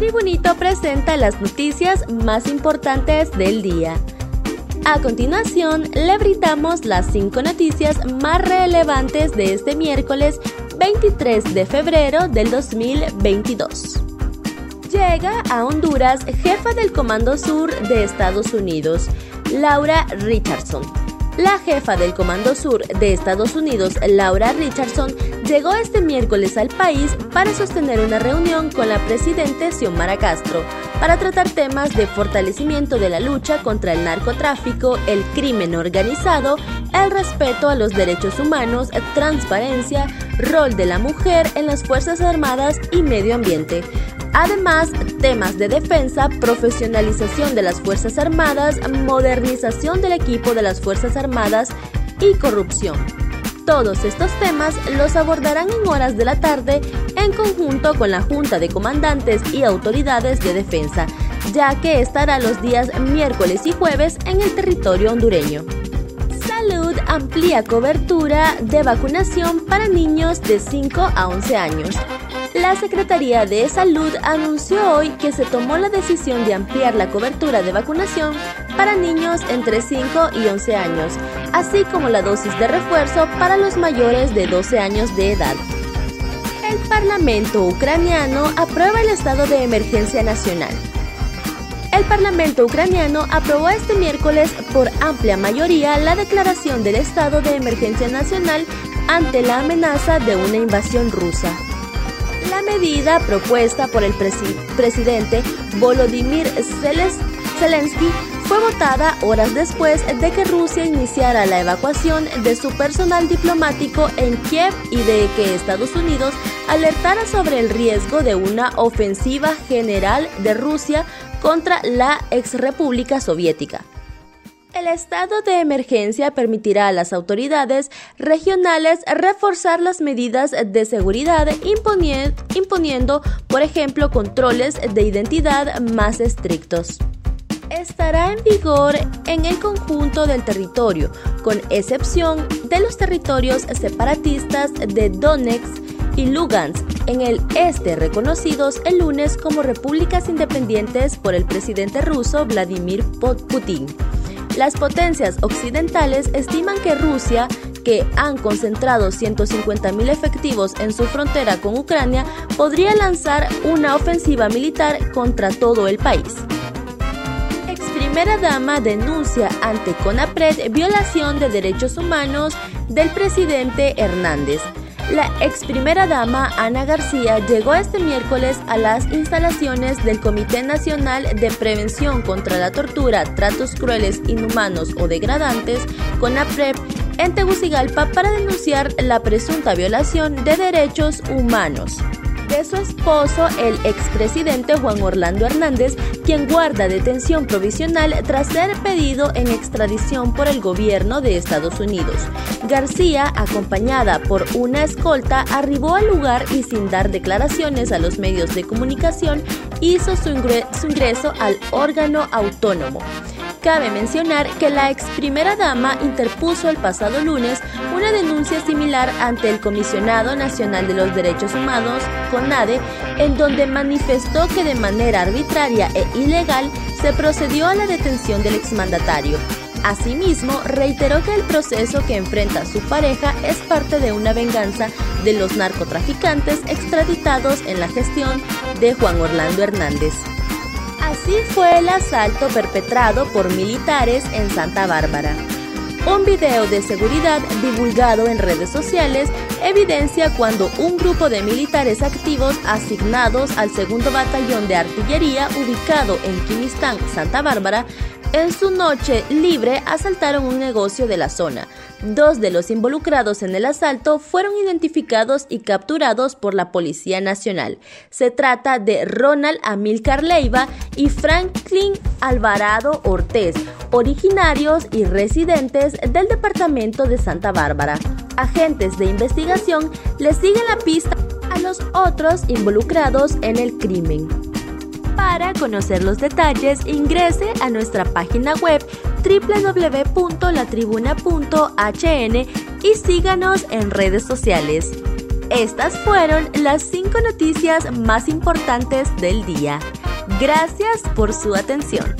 Tribunito presenta las noticias más importantes del día. A continuación, le brindamos las cinco noticias más relevantes de este miércoles 23 de febrero del 2022. Llega a Honduras jefa del Comando Sur de Estados Unidos, Laura Richardson. La jefa del Comando Sur de Estados Unidos, Laura Richardson, llegó este miércoles al país para sostener una reunión con la presidenta Xiomara Castro para tratar temas de fortalecimiento de la lucha contra el narcotráfico, el crimen organizado, el respeto a los derechos humanos, transparencia, rol de la mujer en las Fuerzas Armadas y medio ambiente. Además, temas de defensa, profesionalización de las Fuerzas Armadas, modernización del equipo de las Fuerzas Armadas y corrupción. Todos estos temas los abordarán en horas de la tarde en conjunto con la Junta de Comandantes y Autoridades de Defensa, ya que estará los días miércoles y jueves en el territorio hondureño. Salud amplía cobertura de vacunación para niños de 5 a 11 años. La Secretaría de Salud anunció hoy que se tomó la decisión de ampliar la cobertura de vacunación para niños entre 5 y 11 años, así como la dosis de refuerzo para los mayores de 12 años de edad. El Parlamento ucraniano aprueba el estado de emergencia nacional. El Parlamento ucraniano aprobó este miércoles por amplia mayoría la declaración del estado de emergencia nacional ante la amenaza de una invasión rusa. La medida propuesta por el presidente Volodymyr Zelensky fue votada horas después de que Rusia iniciara la evacuación de su personal diplomático en Kiev y de que Estados Unidos alertara sobre el riesgo de una ofensiva general de Rusia contra la exrepública soviética. El estado de emergencia permitirá a las autoridades regionales reforzar las medidas de seguridad imponiendo, por ejemplo, controles de identidad más estrictos. Estará en vigor en el conjunto del territorio, con excepción de los territorios separatistas de Donetsk y Lugansk en el este reconocidos el lunes como repúblicas independientes por el presidente ruso Vladimir Putin. Las potencias occidentales estiman que Rusia, que han concentrado 150.000 efectivos en su frontera con Ucrania, podría lanzar una ofensiva militar contra todo el país. Ex primera dama denuncia ante CONAPRED violación de derechos humanos del presidente Hernández. La ex primera dama Ana García llegó este miércoles a las instalaciones del Comité Nacional de Prevención contra la Tortura, Tratos Crueles, Inhumanos o Degradantes, CONAPREP, en Tegucigalpa para denunciar la presunta violación de derechos humanos de su esposo, el expresidente Juan Orlando Hernández, quien guarda detención provisional tras ser pedido en extradición por el gobierno de Estados Unidos. García, acompañada por una escolta, arribó al lugar y sin dar declaraciones a los medios de comunicación, hizo su, ingreso al órgano autónomo. Cabe mencionar que la ex primera dama interpuso el pasado lunes una denuncia similar ante el Comisionado Nacional de los Derechos Humanos, CONADE, en donde manifestó que de manera arbitraria e ilegal se procedió a la detención del exmandatario. Asimismo, reiteró que el proceso que enfrenta su pareja es parte de una venganza de los narcotraficantes extraditados en la gestión de Juan Orlando Hernández. Así fue el asalto perpetrado por militares en Santa Bárbara. Un video de seguridad divulgado en redes sociales evidencia cuando un grupo de militares activos asignados al segundo batallón de artillería ubicado en Quimistán, Santa Bárbara, en su noche libre asaltaron un negocio de la zona. Dos de los involucrados en el asalto fueron identificados y capturados por la Policía Nacional. Se trata de Ronald Amilcar Leiva y Franklin Alvarado Ortez, originarios y residentes del departamento de Santa Bárbara. Agentes de investigación le siguen la pista a los otros involucrados en el crimen. Para conocer los detalles, ingrese a nuestra página web www.latribuna.hn y síganos en redes sociales. Estas fueron las 5 noticias más importantes del día. Gracias por su atención.